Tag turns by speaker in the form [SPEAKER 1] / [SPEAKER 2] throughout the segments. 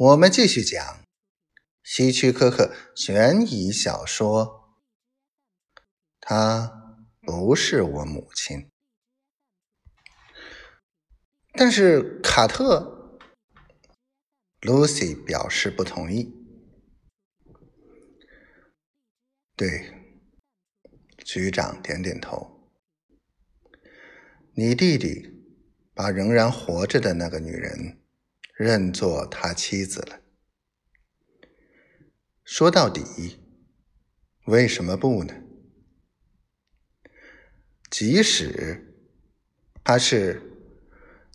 [SPEAKER 1] 我们继续讲希区柯克悬疑小说。她不是我母亲，但是卡特，Lucy 表示不同意。对，局长点点头。你弟弟把仍然活着的那个女人。认作他妻子了。说到底，为什么不呢？即使他是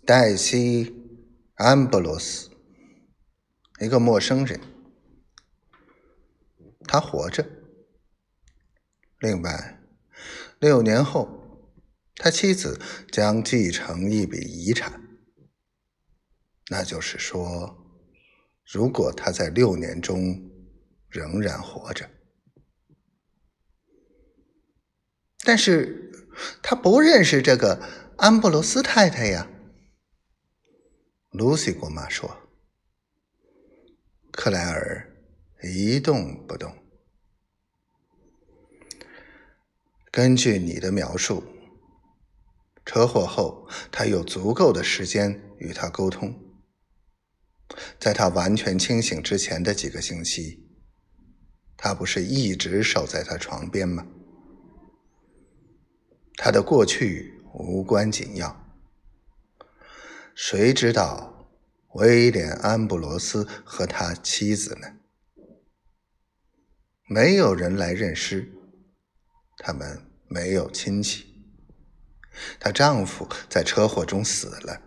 [SPEAKER 1] 黛西·安布罗斯，一个陌生人，他活着。另外，六年后，他妻子将继承一笔遗产。那就是说，如果他在六年中仍然活着，但是他不认识这个安布罗斯太太呀。露西姑妈说。克莱尔一动不动。根据你的描述，车祸后他有足够的时间与他沟通。在他完全清醒之前的几个星期，他不是一直守在他床边吗？他的过去无关紧要。谁知道威廉·安布罗斯和他妻子呢？没有人来认尸，他们没有亲戚。她丈夫在车祸中死了。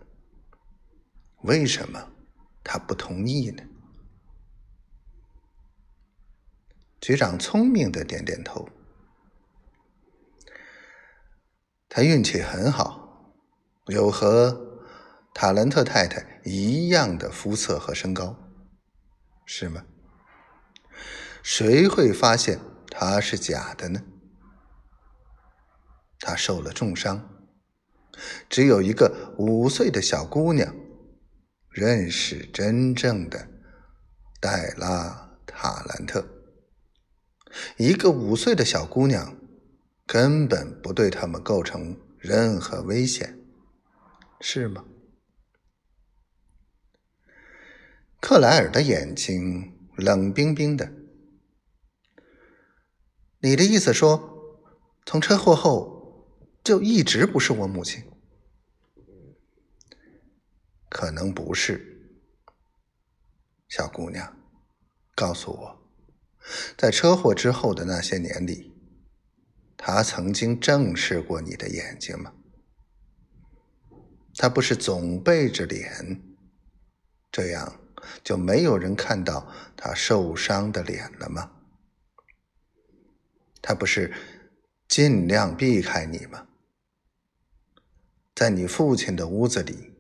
[SPEAKER 1] 为什么？他不同意呢。局长聪明的点点头。他运气很好，有和塔兰特太太一样的肤色和身高，是吗？谁会发现他是假的呢？他受了重伤，只有一个五岁的小姑娘。认识真正的黛拉·塔兰特，一个五岁的小姑娘，根本不对他们构成任何危险，是吗？克莱尔的眼睛冷冰冰的。你的意思说，从车祸后就一直不是我母亲？可能不是，小姑娘，告诉我，在车祸之后的那些年里，他曾经正视过你的眼睛吗？他不是总背着脸，这样就没有人看到他受伤的脸了吗？他不是尽量避开你吗？在你父亲的屋子里。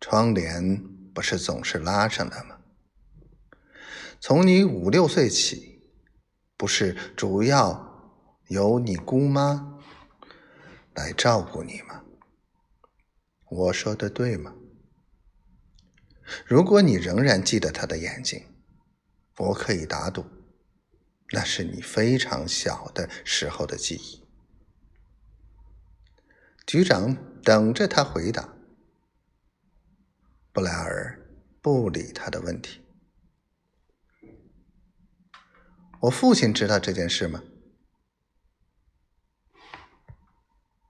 [SPEAKER 1] 窗帘不是总是拉上的吗？从你五六岁起，不是主要由你姑妈来照顾你吗？我说的对吗？如果你仍然记得他的眼睛，我可以打赌，那是你非常小的时候的记忆。局长等着他回答。布莱尔不理他的问题。我父亲知道这件事吗？